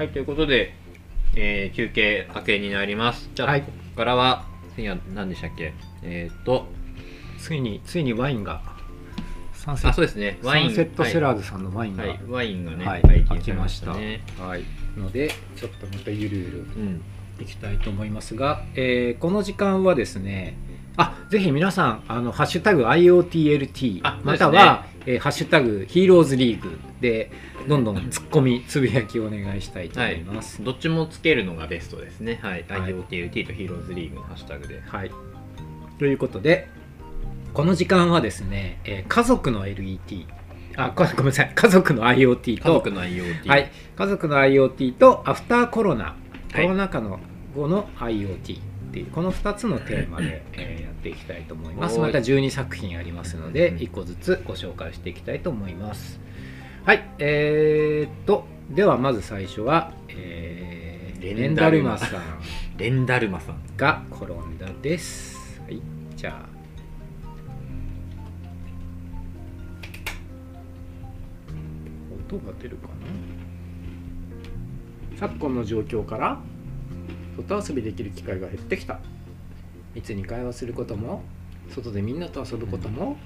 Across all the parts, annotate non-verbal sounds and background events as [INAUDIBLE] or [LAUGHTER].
はい、ということで、えー休憩明けになります。じゃあ、はいここからは、次は何でしたっけ？えーっと、ついについにワインがサンセあ、そうですね、ワイン。セットセラーズさんのワインが、はい、はいワインがね、はい解きましたね。はい、のでちょっとまたゆるゆるうん。いきたいと思いますが、えーこの時間はですねあぜひ皆さんあのハッシュタグ IoTLT あまたは、えーハッシュタグヒーローズリーグでどんどんツッコミつぶやきをお願いしたいと思います。どっちもつけるのがベストですね。はい。はい IoTLT とヒーローズリーグのハッシュタグで。はい、ということでこの時間はですね、えー家族の LET あごごめんなさい家族の IoT と家族の IoT。はい、家族の IoT とアフターコロナコはいロナ禍の後の IoT ってこの2つのテーマで、えーやっていきたいと思います。また12作品ありますのでうん1個ずつご紹介していきたいと思います。はい。えー、っとではまず最初は、えーレンダルマさん。レンダルマさん。が転んだです。はい。じゃあ。音が出るかな？昨今の状況から？外遊びできる機会が減ってきた。密に会話することも外でみんなと遊ぶことも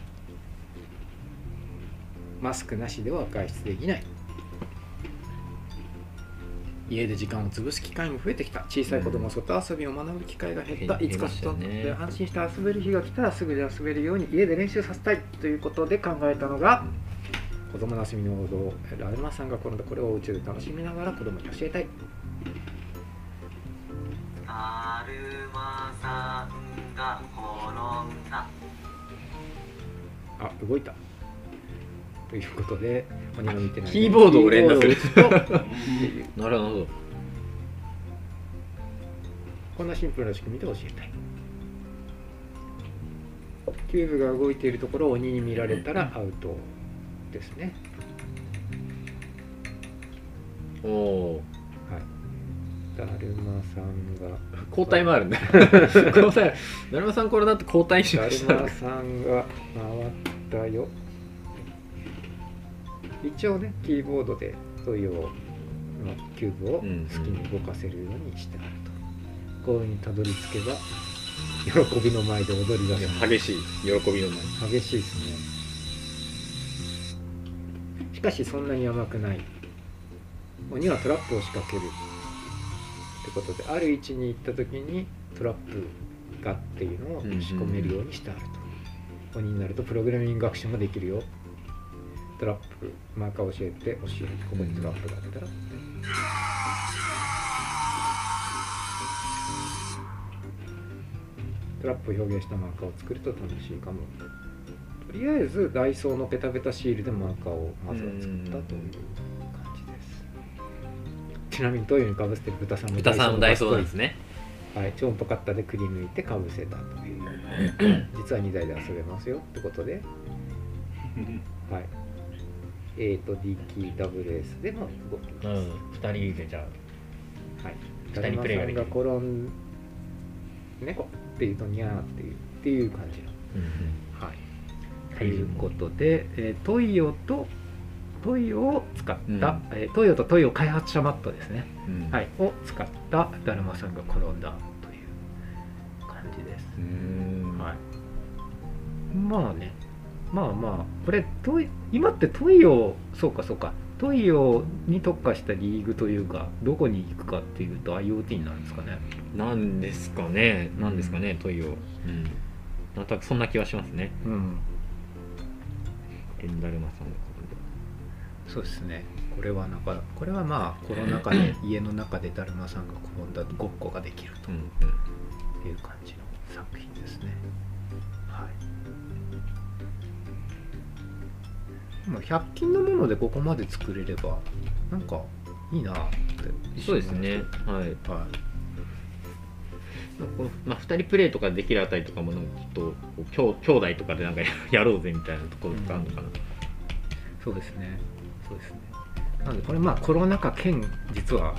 マスクなしでは外出できない。家で時間を潰す機会も増えてきた。小さい子供は外遊びを学ぶ機会が減った、減いつか外で安心して遊べる日が来たらすぐで遊べるように家で練習させたいということで考えたのが子供の遊びの王道。ラルマさんが転んだこれをお家で楽しみながら子供に教えたいだ。るまさんが転んだ。あ動いた。ということで鬼が見てない。キーボードを連打する。なるほど。こんなシンプルな仕組みで教えたい。キューブが動いているところを鬼に見られたらアウトですね。おおはいだるまさんがー。交代もあるんだ。[LAUGHS] 交代。だるまさんこれだって交代しだるました。まさんが回ったよ一応ねキーボードでトイオのキューブを好きうんに動かせるようにしてあると、ゴールにたどり着けば喜びの前で踊り出す激しい喜びの前。激しいですねしかしそんなに甘くない鬼はトラップを仕掛けるってことである位置に行った時にトラップがっていうのを仕込めるようにしてあると、鬼になるとプログラミング学習もできるよ。トラップマーカーを教えて教えてここにトラップがあったら。トラップを表現したマーカーを作ると楽しいかも。とりあえずダイソーのペタペタシールでマーカーをまずは作ったというちなみにトイレにかぶせてる豚さんも豚さんもダイソーなんですね。はい、超音波カッターでくり抜いてかぶせたという。[LAUGHS] 実は2台で遊べますよってことで。はい。A と D キー WS でも動きます、うん。二人でじゃはい。二人プレイができ転ん猫っていうとニャーっていうっていう感じの。あ。はい。ということで、えートイオとトイオを使った、うん。えートイオとトイオ開発者マットですね、うん。はい、を使っただるまさんが転んだという感じです。はい、まあね。まあまあこれトイ今ってトイオそうかそうか。トイオに特化したリーグというかどこに行くかっていうと IoT になるんですかね。なんですかね。なんですかね、トイオ。うん。なん。となくそんな気はしますね。うん。レンダルマさんのそうですね。これはなんかこれはまあコロナ禍で家の中でだるまさんが転んだごっこができるとうんうん。いう感じの作品ですね。はい。まあ100均のものでここまで作れればなんかいいなってそうですね。はい。はい。まあ、2人プレイとかできるあたりとかもなんかちょっと兄兄弟とかでなんかややろうぜみたいなところとかあるのかな、そうですねそうですね。なのでこれまあコロナ禍兼実は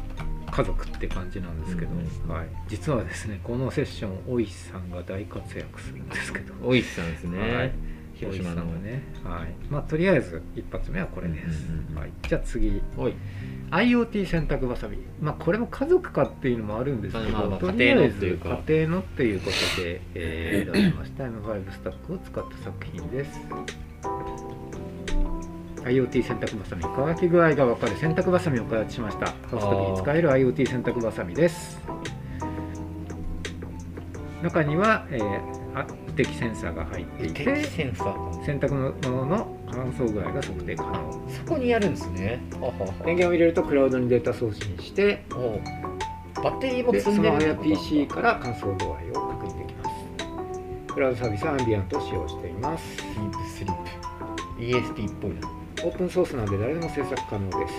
家族って感じなんですけど、うんはい、実はですねこのセッション大石さんが大活躍するんですけど。大石さんですね、はい。広島の。ねはい。まあとりあえず一発目はこれです、うんうんうんはい、じゃあ次。はい。IoT 洗濯ばさみ。まあこれも家族かっていうのもあるんですけど、まあまあとりあえず家庭のっていうか。家庭のっていうことで、えー、ました。M5 スタックを使った作品です IoT 洗濯ばさみ乾き具合が分かる。洗濯ばさみを開発しました。ハウストビに使える IoT 洗濯ばさみです。中には、えー、あ無敵センサーが入っていてセンサー。洗濯物の乾燥具合が測定可能。そこにやるんですね。電源を入れるとクラウドにデータ送信しておバッテリーもでス積んでるマホや PC から乾燥度合いを確認できます。クラウドサービスはアンビアントを使用しています。スリープスリープ。ESP っぽいなオープンソースなので誰でも制作可能です。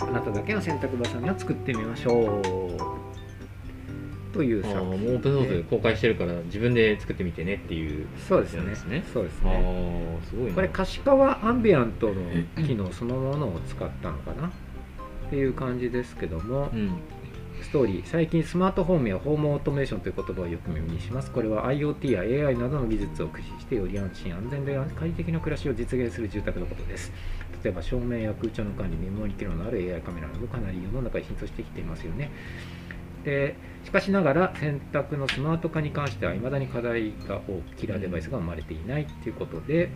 あなただけの洗濯バサミを作ってみましょう。というあ作品。ーもうオープンソースで公開してるから自分で作ってみてねっていう。そうですね。やつですね。そうですねすごいな。これ可視化はアンビアントの機能そのものを使ったのかな？っていう感じですけども、うんストーリー最近スマートホームやホームオートメーションという言葉をよく耳にします。これは IoT や AI などの技術を駆使してより安心安全で快適な暮らしを実現する住宅のことです。例えば照明や空調の管理メモリ機能のある AI カメラなどかなり世の中に浸透してきていますよね。でしかしながら洗濯のスマート化に関しては未だに課題が多くキラーデバイスが生まれていないということで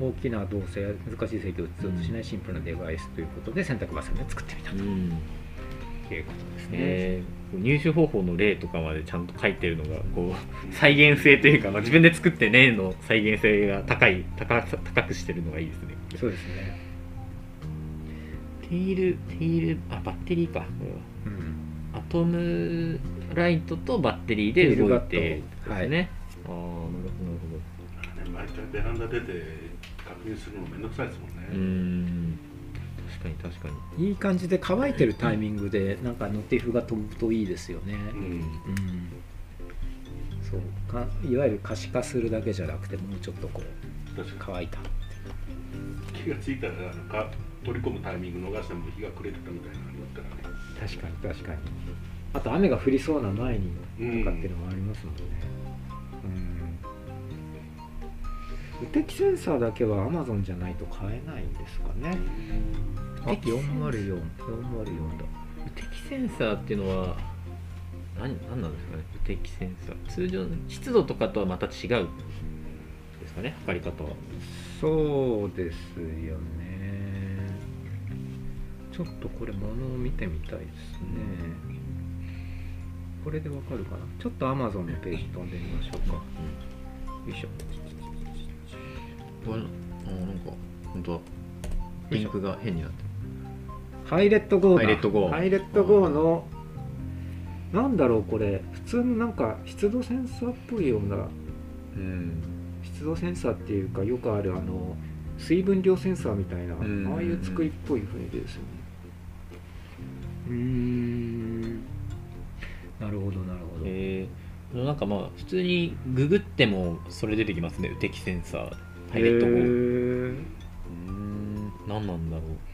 大きな動作や難しい制御を必要としないシンプルなデバイスということで洗濯バサミを作ってみたと。うん。いうことですね、えー入手方法の例とかまでちゃんと書いてるのがこう [LAUGHS] 再現性というか、まあ、自分で作ってねの再現性が高い高さ高くしてるのがいいですね。そうですね。テイルテイルあバッテリーか。これはうん。アトムライトとバッテリーで動いてですね、ああなるほどなるね毎回ベランダ出て確認するのめんどくさいですもんね、ほどうーん。確かに確かに。いい感じで乾いてるタイミングでなんかノティフが飛ぶといいですよね、うん。うん。そう。かいわゆる可視化するだけじゃなくてもうちょっとこう乾いたに気がついたらあのか取り込むタイミング逃しても日が暮れてたみたいなのありますからね。確かに確かに。あと雨が降りそうな前にうんとかっていうのもありますもんね。うん。無敵センサーだけは Amazon じゃないと買えないんですかねあ無敵セン404 404だ。無敵センサーっていうのは何何なんですかね？無敵センサー。通常の湿度とかとはまた違うですかね？測り方は。そうですよね。ちょっとこれ物を見てみたいですね。これでわかるかな？ちょっと Amazon のページ飛んでみましょうか。よいしょ。これあなんか本当だ。リンクが変になってハイレット GO だ。ハイレット GO ハイレット GO のなんだろうこれ。普通のなんか湿度センサーっぽいようなうん。湿度センサーっていうかよくあるあの水分量センサーみたいな、ん。ああいう作りっぽい雰囲気ですよね。うーん。なるほどなるほど、えー、なんかまあ普通にググってもそれ出てきますね。無敵センサー。ハイレット GO へうーーん何なんだろう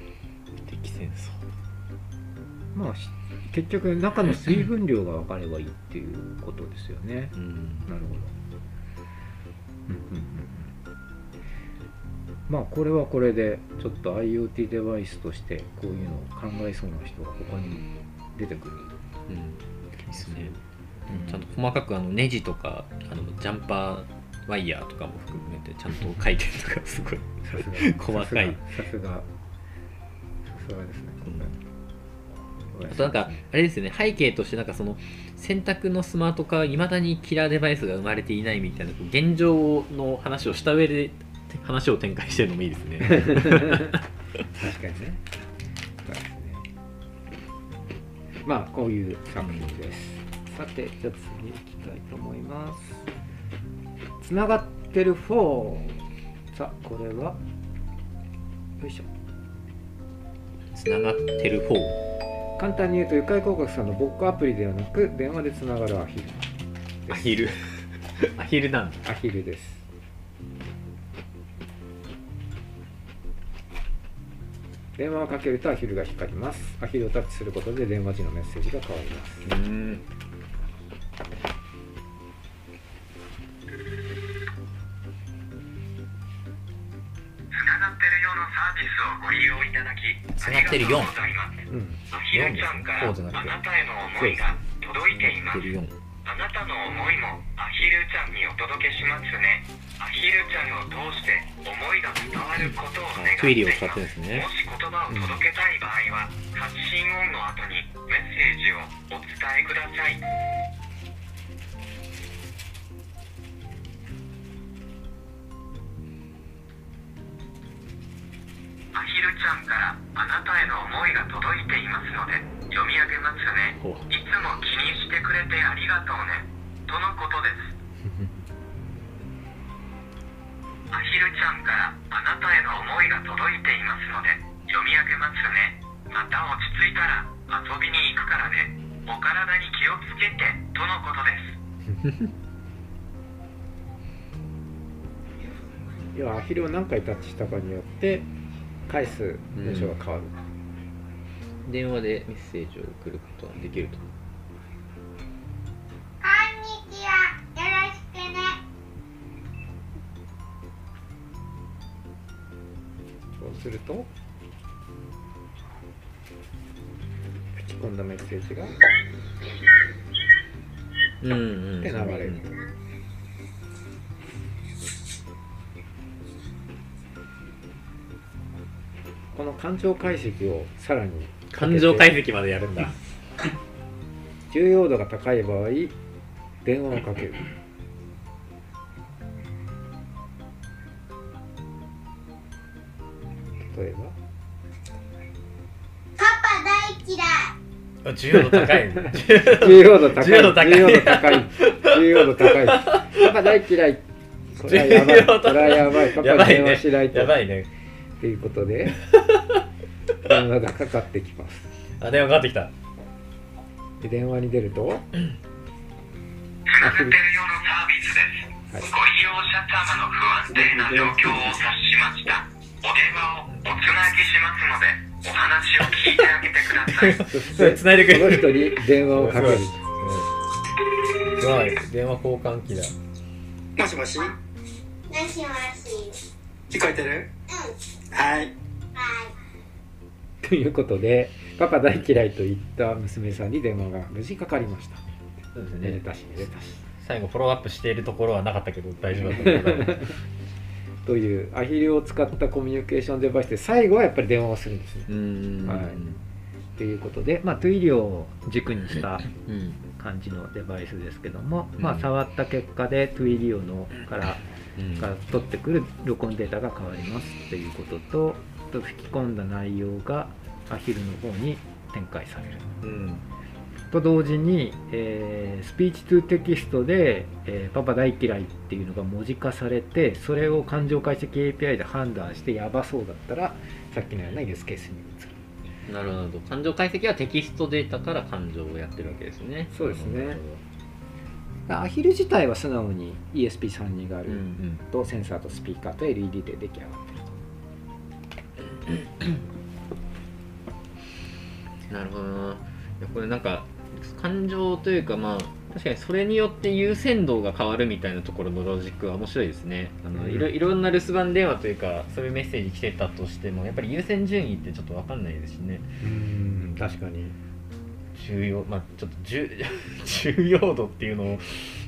無敵センサーまあし結局中の水分量が分かればいいっていうことですよね。うん。なるほど、うんうんうんまあこれはこれでちょっと IoT デバイスとしてこういうのを考えそうな人が他にも出てくる。うん。ですね。うん。ちゃんと細かくあのネジとかあのジャンパーワイヤーとかも含めてちゃんと書いてるとかすごい [LAUGHS] 細かい。さすが。さすがさすがですねこれあとなんかあれですよね。背景としてなんかその洗濯のスマート化はいまだにキラーデバイスが生まれていないみたいな現状の話をした上で話を展開してるのもいいですね。[LAUGHS] 確かにね。そうですね。まあこういう作品です。さてじゃあ次に行きたいと思います。つながってる4さあこれは？よいしょつながってる方。簡単に言うと愉快広告さんのボックアプリではなく電話でつながるアヒルアヒル。[LAUGHS] アヒルなんだ。アヒルです。電話をかけるとアヒルが光ります。アヒルをタッチすることで電話時のメッセージが変わります。うんってる4ありがとうん。アヒルちゃんからこうじゃなたへの思いが届いています4あなたの思いもアヒルちゃんにお届けしますねアヒルちゃんを通して思いが伝わることを願っていますすねもし言葉を届けたい場合は発信音の後にメッセージをお伝えくださいアヒルちゃんからあなたへの思いが届いていますので読み上げますね。いつも気にしてくれてありがとうね。とのことです。[LAUGHS] アヒルちゃんからあなたへの思いが届いていますので読み上げますね。また落ち着いたら遊びに行くからね。お体に気をつけてとのことです。[LAUGHS] 要はアヒルを何回タッチしたかによって返す文章が変わる、電話でメッセージを送ることができるとこんにちは。よろしくね。そうすると打ち込んだメッセージがうんうんで流れるこの感情解析をさらに感情解析までやるんだ。重要度が高い場合電話をかける。例えば？パパ大嫌い。あ重要度高い [LAUGHS] 重要度高い。重要度高い。重要度高い。重要度高い。パパ大嫌い。これはやばい。これはやばい。パパに電話しないと。[LAUGHS] やばいね。ということで電話がかかってきます。あ電話かかってきた。で電話に出ると？プラネテル用のサービスです、はい。ご利用者様の不安定な状況を察しました。お電話をおつなぎしますのでお話を聞いてあげてください。[LAUGHS] そして繋いでくれるその人に電話をかける。すごい。電話交換機だ。もしもし？もしもし。聞こえてる？うん。はい。はい。ということでパパ大嫌いと言った娘さんに電話が無事かかりました。そうですね。めでたしめでたし。最後フォローアップしているところはなかったけど大丈夫だった [LAUGHS] というアヒルを使ったコミュニケーションデバイスで最後はやっぱり電話をするんですね。はい。ということで、まあ、 Twilio を軸にしたうん感じのデバイスですけども、うん。まあ、触った結果で Twilio のからうん。から取ってくる録音データが変わりますということとあと吹き込んだ内容がアヒルの方に展開される。うん。と同時に、えー Speech to Text で、えーパパ大嫌いっていうのが文字化されてそれを感情解析 API で判断してやばそうだったらさっきのようなユースケースに移る。なるほど。感情解析はテキストデータから感情をやってるわけですね。そうですね。アヒル自体は素直に ESP32 がある、とセンサーとスピーカーと LED で出来上がってるなるほどな。これなんか感情というかまあ確かにそれによって優先度が変わるみたいなところのロジックは面白いですね。あの、うん。いろいろんな留守番電話というかそういうメッセージ来てたとしてもやっぱり優先順位ってちょっと分かんないですしね。うん確かに。重要まあちょっと重 [LAUGHS] 重要度っていうのを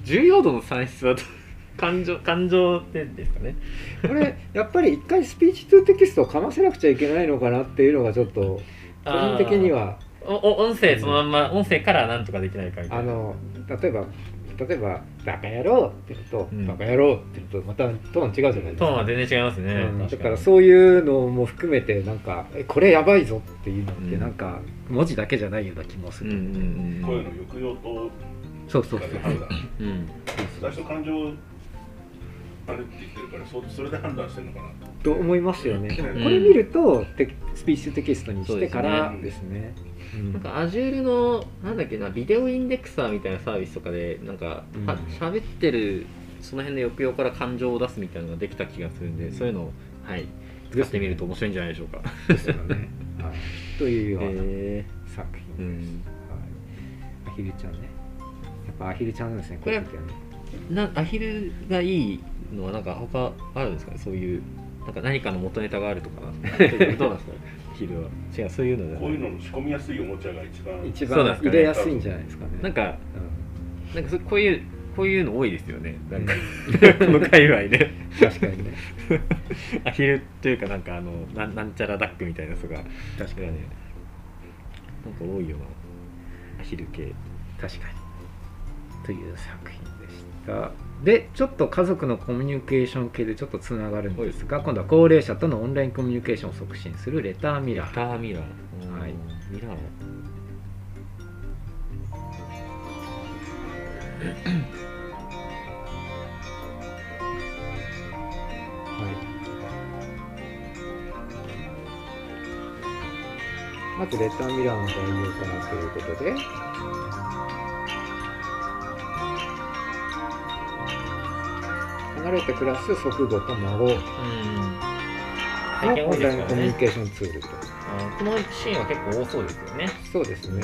重要度の算出はど [LAUGHS] 感情感情ってですかね。これやっぱり一回スピーチトゥテキストをかませなくちゃいけないのかなっていうのがちょっと個人的には。おお音声そのまんま音声からなんとかできないかみたいな。あの例えば例えば「バカ野郎」って言うと「うん。バカ野郎」って言うとまたトーン違うじゃないですか。トーンは全然違いますね、うん。だ確からそういうのも含めてなんかえこれやばいぞっていうのってうん。なんか文字だけじゃないような気もする、うんうん声の抑揚とそうそうそう。うん。うん。最初感情あれって言ってるからそそれで判断してるのかなと思いますよね。うん。これ見るとテスピーチテキストにしてからでですね。うん。なんか Azure のなんだっけなビデオインデクサーみたいなサービスとかでなんかうんは喋ってるその辺の抑揚から感情を出すみたいなのができた気がするんでそういうのをはい使ってみると面白いんじゃないでしょうか。ですよね、はい、とい。うようなへ作品です、うんはい、アヒルちゃんね。やっぱアヒルちゃんなんですねこういう時はね。ーなアヒルがいいのはなんか他あるんですかね？そういうなんか何かの元ネタがあるとか？[LAUGHS] どうなんですか？アヒルは。違うそういうのじこういうのの仕込みやすいおもちゃが一番一そうなんですかね。番入れやすいんじゃないですかね。なんかうなんかそこういうこういうの多いですよね。なんか [LAUGHS] この界隈で。ん確かにね。アヒルというかなんかあのなんなんちゃらダックみたいなやつが。確かにね。なんか多いよな。アヒル系。確かにという作品でした。でちょっと家族のコミュニケーション系でちょっとつながるんですが今度は高齢者とのオンラインコミュニケーションを促進するレターミラー。ターミラーうんはい。ミラーはい、まずレターミラーの概要からということで離れて暮らす祖父母と孫のうん。最近多いオンラインですからね。コミュニケーションツールと。あこのシーンは結構多そうですよね。そうですね。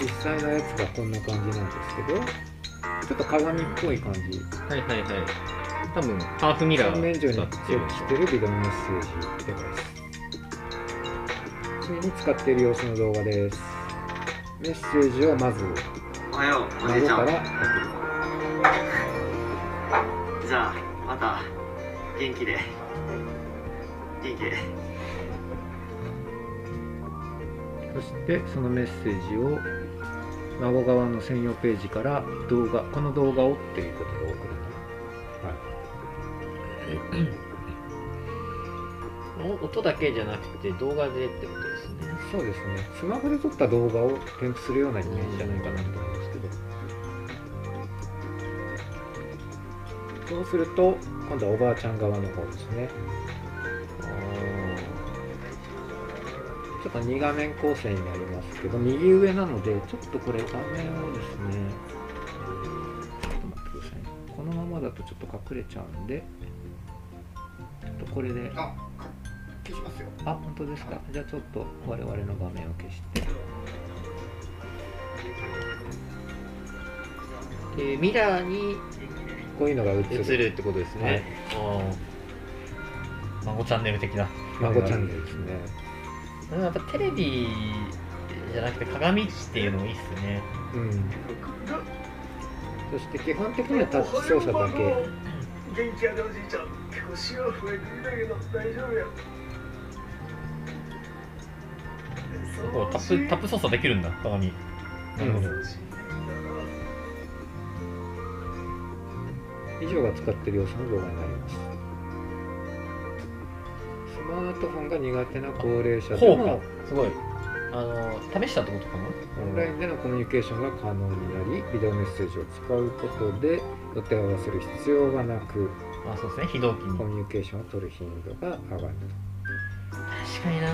実際のやつがこんな感じなんですけどちょっと鏡っぽい感じ。はいはいはい。多分ハーフミラー洗面所にだ設置しているビデオメッセージデバイス次に使っている様子の動画です。メッセージをまずおはようおじいちゃん。孫から送るじゃあまた元気で。元気で。そしてそのメッセージを孫側の専用ページから動画この動画をっていうことで送るの。お音だけじゃなくて動画でってことですね。そうですね。スマホで撮った動画を添付するようなイメージじゃないかなと思いますそうすると今度はおばあちゃん側の方ですね。ちょっと2画面構成になりますけど右上なのでちょっとこれ画面をですねちょっと待ってくださいね。このままだとちょっと隠れちゃうんでちょっとこれで。あ消しますよ。あ本当ですか。じゃあちょっと我々の画面を消して。でミラーにこういうのが映る映るってことですね、ああ孫チャンネル的な。孫チャンネルですね。やっぱテレビじゃなくて鏡っていうのもいいっすね。うん。そして基本的にはタッチ操作だけ。元気やでおじいちゃん結構シワ増えてきたけど大丈夫や。タップタップ操作できるんだ鏡。なるほど、以上が使っている様子の動画になります。スマートフォンが苦手な高齢者でもすごい。あの試したってことかな？オンラインでのコミュニケーションが可能になりビデオメッセージを使うことで予定を合わせる必要がなくあそうですね。非同期に。コミュニケーションを取る頻度が上がる確かにな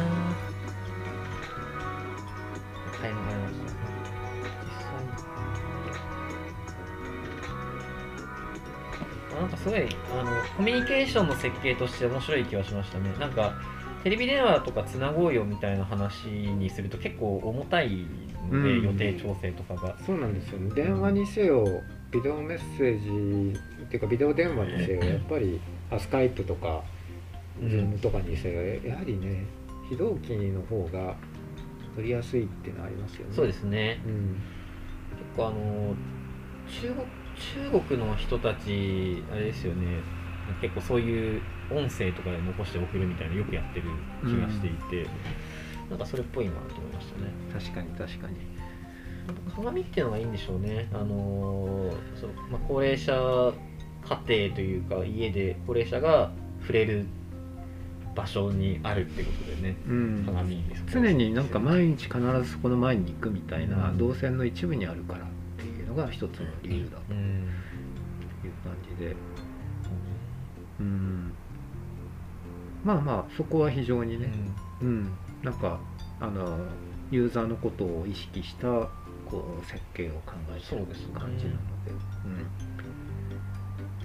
なんかすごいあのコミュニケーションの設計として面白い気はしましたね。なんかテレビ電話とかつなごうよみたいな話にすると結構重たいので、うん予定調整とかが。そうなんですよね。電話にせよビデオメッセージっていうかビデオ電話にせよやっぱりあスカイプとかうん。ズームとかにせよやはりね非同期の方が取りやすいっていうのはありますよね。そうですね。うん。結構あの中国中国の人たちあれですよね。結構そういう音声とかで残して送るみたいなのよくやってる気がしていて、なんかそれっぽいなと思いましたね。確かに確かに。鏡っていうのがいいんでしょうね。あのそう、まあ、高齢者家庭というか家で高齢者が触れる場所にあるってことでね。うん。鏡です常になんか毎日必ずそこの前に行くみたいなうん。動線の一部にあるからのが一つの理由だと。うん。いう感じで。うん。まあまあそこは非常にね、うん、なんかあのユーザーのことを意識したこう設計を考えてる感じなので。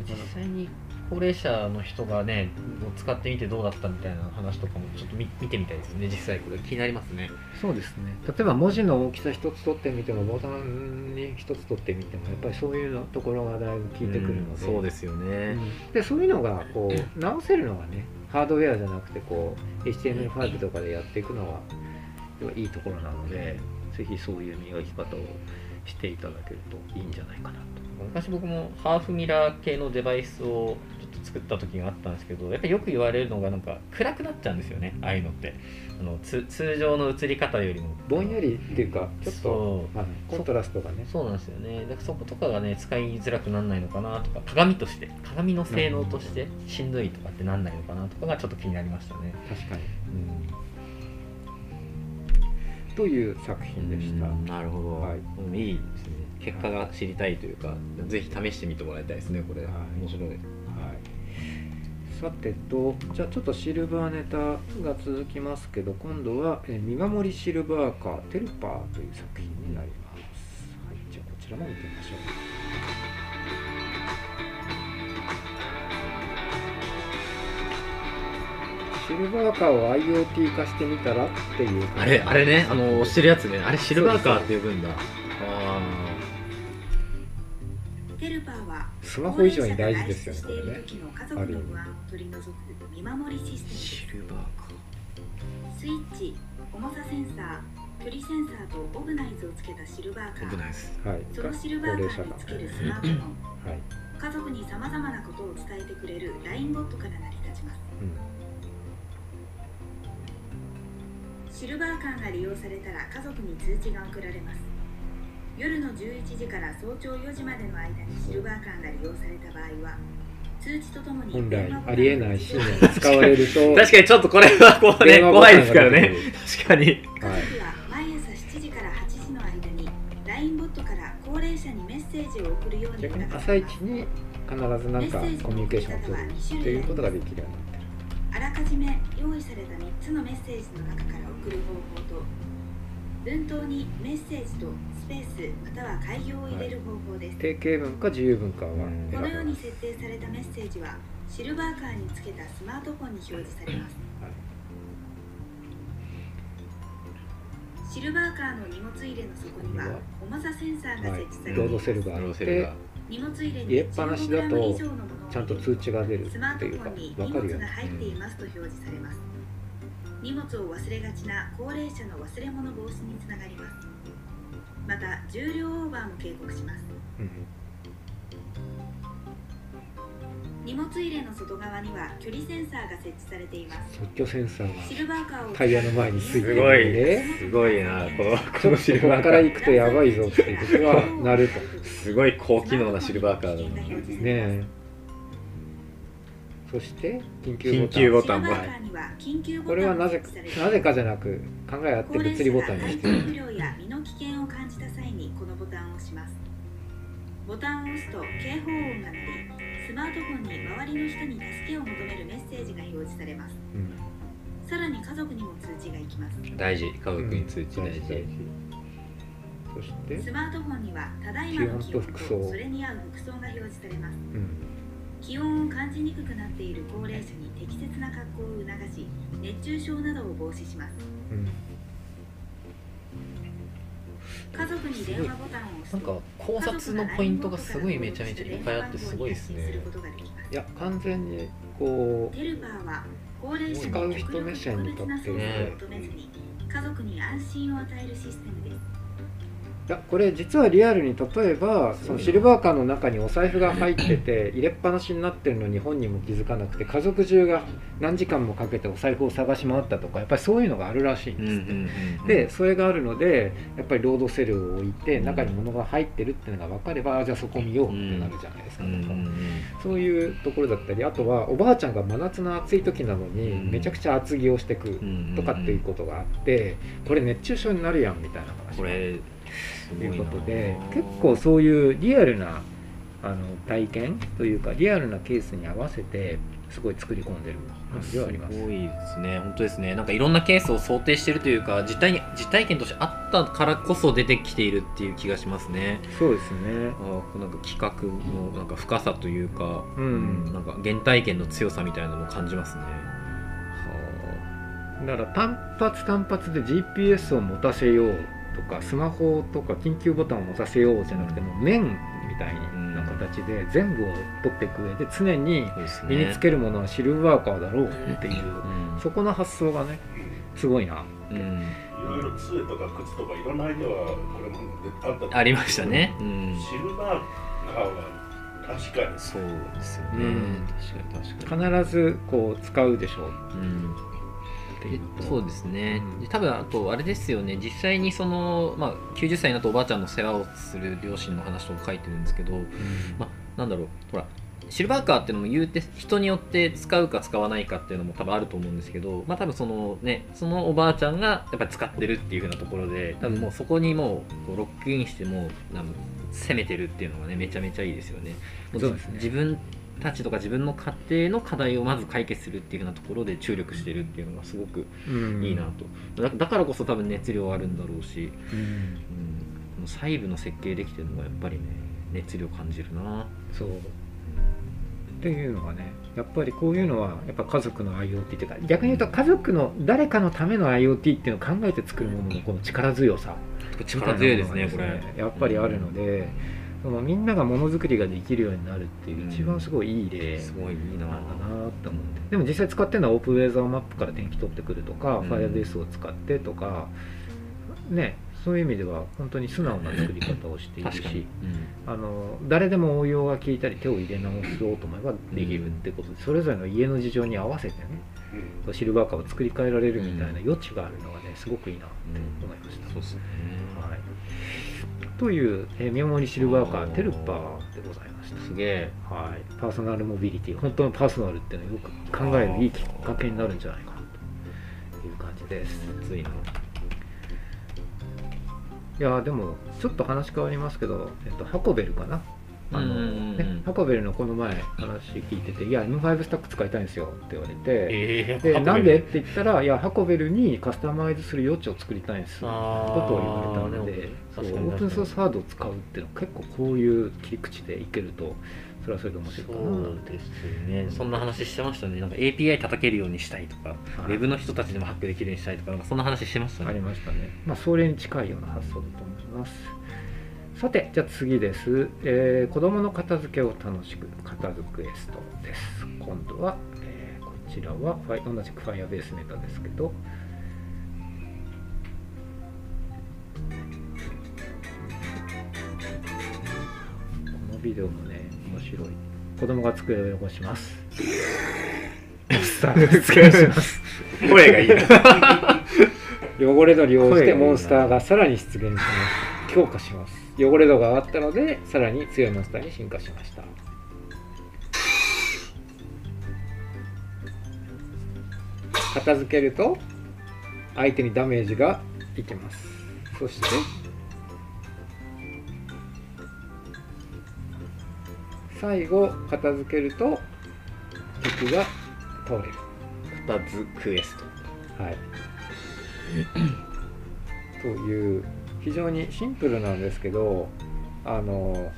実際に高齢者の人がね使ってみてどうだったみたいな話とかもちょっと見見てみたいですね。実際これ気になりますね。そうですね。例えば文字の大きさ一つ取ってみてもボタンに一つ取ってみてもやっぱりそういうのところがだいぶ効いてくるので、そうですよね、でそういうのがこう直せるのがねハードウェアじゃなくてこう HTML5 とかでやっていくのがいいところなのでぜひそういう磨き方をしていただけるといいんじゃないかなと。昔僕もハーフミラー系のデバイスをちょっと作った時があったんですけどやっぱりよく言われるのがなんか暗くなっちゃうんですよね。ああいうのって。あのつ通常の映り方よりも。ぼんやりっていうかちょっとそう。まあコントラストがね。そうなんですよね。だからそことかがね使いづらくならないのかなとか。鏡として。鏡の性能としてしんどいとかってなんないのかなとかがちょっと気になりましたね、確かに。うん、という作品でした。なるほど、はい。うんいいですね。結果が知りたいというか、ぜひ試してみてもらいたいですねこれ、はい。面白い。はい、さてとじゃあちょっとシルバーネタが続きますけど今度は「えー見守りシルバーカーテルパー」という作品になります、はい、じゃあこちらも見てみましょうシルバーカーを IoT 化してみたらっていうあれあれねあの押してるやつね。あれシルバーカーって呼ぶんだ。あテルパーはスマホ以上に大事ですよね。これね高齢者が外出している時の家族の不安を取り除く見守りシステム。ですシルバーカスイッチ重さセンサー距離センサーとオグナイズをつけたシルバーカー。はいそのシルバーカーにつけるスマートフォンはい、家族にさまざまなことを伝えてくれる LINE ボットから成り立ちます。うんシルバーカーが利用されたら家族に通知が送られます。夜の11時から早朝4時までの間にシルバーカーが利用された場合は通知とともに本来ありえないシーンが使われると [LAUGHS] 確かにちょっとこれはこうね怖いですからね。確かに。家族は毎朝7時から8時の間に LINE ボットから高齢者にメッセージを送るように逆に促朝一に必ず何かコミュニケーションを取るっていうことができるよあらかじめ用意された3つのメッセージの中から送る方法と文頭にメッセージとスペースまたは開業を入れる方法です、定型文か自由文かはうんこのように設定されたメッセージはシルバーカーにつけたスマートフォンに表示されます。シルバーカーの荷物入れの底には重さセンサーがはい設置されています、ロー。ドセルがあロー。荷物入れに入れっぱなしだと 15g 以上のものをちゃんと通知が出るスマートっていうかフォンに荷分かるよね物が入っていますと表示されます。荷物を忘れがちな高齢者の忘れ物防止につながります。また重量オーバーも警告します。うん荷物入れの外側には距離センサーが設置されています。測距センサーがシルバーカーをタイヤの前についてるすごい。ねすごいな。このちこのょっとここから行くとやばいぞっていう。ことはなると。すごい高機能なシルバーカーだなねえそして緊急ボタン。は緊急ボタンこれはなぜなぜかじゃなく考えあって物理ボタンにしてる体調不良や身の危険を感じた際にこのボタンを押しますボタンを押すと警報音が鳴りスマートフォンに周りの人に助けを求めるメッセージが表示されます。うん。さらに家族にも通知が行きます。大事。家族に通知大事、そし。てスマートフォンにはただいまの気温とそれに合う服装が表示されます。うん気温を感じにくくなっている高齢者に適切な格好を促し熱中症などを防止します。うん。家族に電話ボタンを押すなんか考察のポイントがすごいめちゃめちゃいっぱいあってすごいですね。いや完全にこうヘルパーは高齢者使う人目線に立ってるね。家族に安心を与えるシステムですいやこれ実はリアルに例えばそのシルバーカーの中にお財布が入ってて [LAUGHS] 入れっぱなしになってるのに本人も気づかなくて家族中が何時間もかけてお財布を探し回ったとかやっぱりそういうのがあるらしいんうんですって、うんうんでそれがあるのでやっぱりロードセルを置いて中に物が入ってるっていうのが分かればあじゃあそこ見ようってなるじゃないですか、うんうんうんそういうところだったりあとはおばあちゃんが真夏の暑い時なのにうん。めちゃくちゃ厚着をしてくうんとかっていうことがあってこれ熱中症になるやんみたいな話ということで結構そういうリアルなあの体験というかリアルなケースに合わせてすごい作り込んでる感じはあります。すごいですね。本当ですね。なんかいろんなケースを想定してるというか実体に実体験としてあったからこそ出てきているっていう気がしますね。そうですね。あーなんか企画のなんか深さというか、うん。なんか原体験の強さみたいなのも感じますね。だから単発単発で GPS を持たせようとかスマホとか緊急ボタンを持たせようじゃなくても面みたいな形で全部を取っていく上で常に身につけるものはシルバーカーだろうっていううん。そこの発想がねすごいなうん。いろいろ杖とか靴とかいろんなアイデアはこれもあったと思うありましたね、うん、シルバーカーは確かに。そうですよね、うん。確かに確かに。必ずこう使うでしょう。うんっていうのと。そうですね、うん。で多分あとあれですよね。実際にその、まあ、90歳になったおばあちゃんの世話をする両親の話とか書いてるんですけど、まあ、なんだろう。ほらシルバーカーっていうのも言うて人によって使うか使わないかっていうのも多分あると思うんですけど、まあ、多分そのねそのおばあちゃんがやっぱり使ってるっていう風なところで多分もうそこにもうこうロックインしてもう攻めてるっていうのがねめちゃめちゃいいですよね。もそうですね。自分たちとか自分の家庭の課題をまず解決するっていう風なところで注力してるっていうのがすごくうん。いいなと、だだからこそ多分熱量あるんだろうし、うん。うん、この細部の設計できてるのがやっぱりね熱量感じるな。そう。っていうのがねやっぱりこういうのはやっぱ家族の IoT っていうか逆に言うと家族の誰かのための IoT っていうのを考えて作るもののこの力強さ。力強いですねこれ。やっぱりあるので、そのみんながものづくりができるようになるっていう一番すごいいい例すごいいいな。なんだなと思って。でも実際使ってるのはオープンウェザーマップから天気取ってくるとか、うん。Firebase を使ってとかねそういう意味では本当に素直な作り方をしている確かに。し、あの誰でも応用が効いたり手を入れ直そうと思えばできるってことで、それぞれの家の事情に合わせてねうん。シルバーカーを作り変えられるみたいな余地があるのがねすごくいいなって思いました。そうですね。はい、という、えー見守りシルバーカーテルパーでございました。すげえはい、パーソナルモビリティ本当のパーソナルっていうのをよく考えるいいきっかけになるんじゃないかなという感じです熱いないやでもちょっと話変わりますけど、えっと、ハコベルかなあの、ね、ハコベルのこの前話聞いてて「いや M5 スタック使いたいんですよ」って言われて、えでなんでって言ったら「いやハコベルにカスタマイズする余地を作りたいんです」ってことを言われたので。そうオープンソースハードを使うっていうのは結構こういう切り口でいけるとそれはそれで面白いかな。そうですね。そんな話してましたね。なんか API 叩けるようにしたいとか、ウェブの人たちでもハックできるようにしたいとかなんかそんな話してましたね。ありましたね。まあ、それに近いような発想だと思います。さて、じゃあ次です。えー子供の片付けを楽しく片付くエストです。今度は、えーこちらはファイ同じく Firebase ネタですけど、このビデオもね、面白い。子供が机を汚します。さあ、机をします。声がいいな [LAUGHS] 汚れ度を利用してモンスターがさらに出現します強化します。汚れ度が上がったのでさらに強いモンスターに進化しました。片付けると相手にダメージがいきます。そして最後片付けると敵が倒れる。片付クエスト。はい。という非常にシンプルなんですけどあの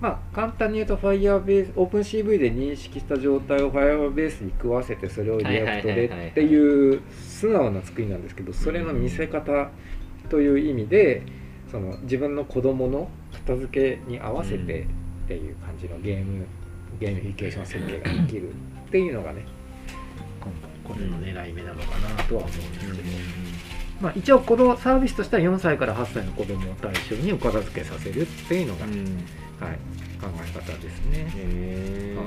まあ簡単に言うと Firebase OpenCV で認識した状態を Firebase に食わせてそれを React でっていう素直な作りなんですけどそれの見せ方という意味でその自分の子供の片付けに合わせてっていう感じのゲームゲーミフィケーション設計ができるっていうのがね今これの狙い目なのかなとは思うんですけど、まあ、一応このサービスとしては4歳から8歳の子供を対象にお片付けさせるっていうのが、うん。はい、考え方ですね。へえはい。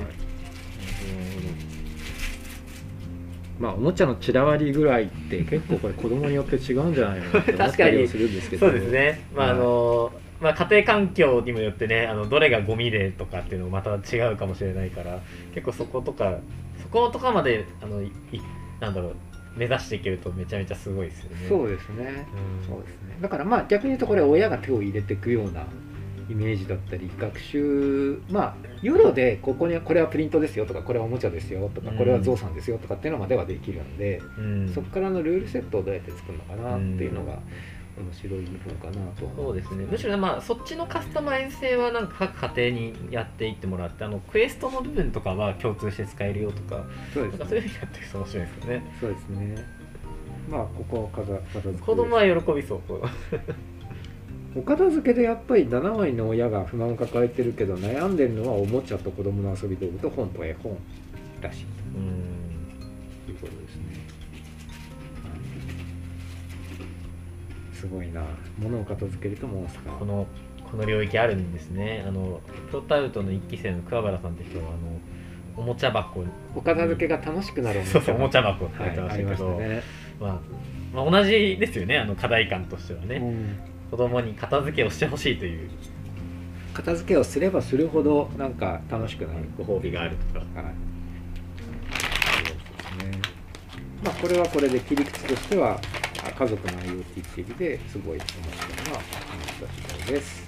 まあ、おもちゃの散らわりぐらいって結構これ子供によって違うんじゃないのかって思ったりはするんですけどそうですね。まああの、まあ、家庭環境にもよってねあのどれがゴミでとかっていうのもまた違うかもしれないから結構そことかそことかまであのいなんだろう目指していけるとめちゃめちゃすごいですよね。そうですね、うん。そうですね。だからまあ逆に言うとこれ親が手を入れていくようなイメージだったり学習まあユーロでここにこれはプリントですよとかこれはおもちゃですよとかうん。これはゾウさんですよとかっていうのまではできるんで、うん。そこからのルールセットをどうやって作るのかなっていうのが面白い部分かなとそうですね。むしろまあそっちのカスタマイズ性はなんか各家庭にやっていってもらってあのクエストの部分とかは共通して使えるよとかそうですね。そういうふうにやっていくと面白いですよね。そうですね。まあここ片片付け子供は喜びそう。こ [LAUGHS] うお片付けでやっぱり7割の親が不満を抱えてるけど悩んでるのはおもちゃと子供の遊び道具と本と絵本らしい。うん。ということですね、すごいな。物を片付けるとモンスターこのこの領域あるんですね。あのプロタウトの一期生の桑原さんって人はあのおもちゃ箱。お片付けが楽しくなるそうそうおもちゃゃ箱って言ってましたけど、ましたね、まあ、まあ同じですよね。あの課題感としてはね、うん。子供に片付けをしてほしいという。片付けをすればするほどなんか楽しくなる。ご褒美があるとか。はい。そうですね。まあこれはこれで切り口としてはあ家族の IoT っていう意味ですごい面白いなと思った次第です。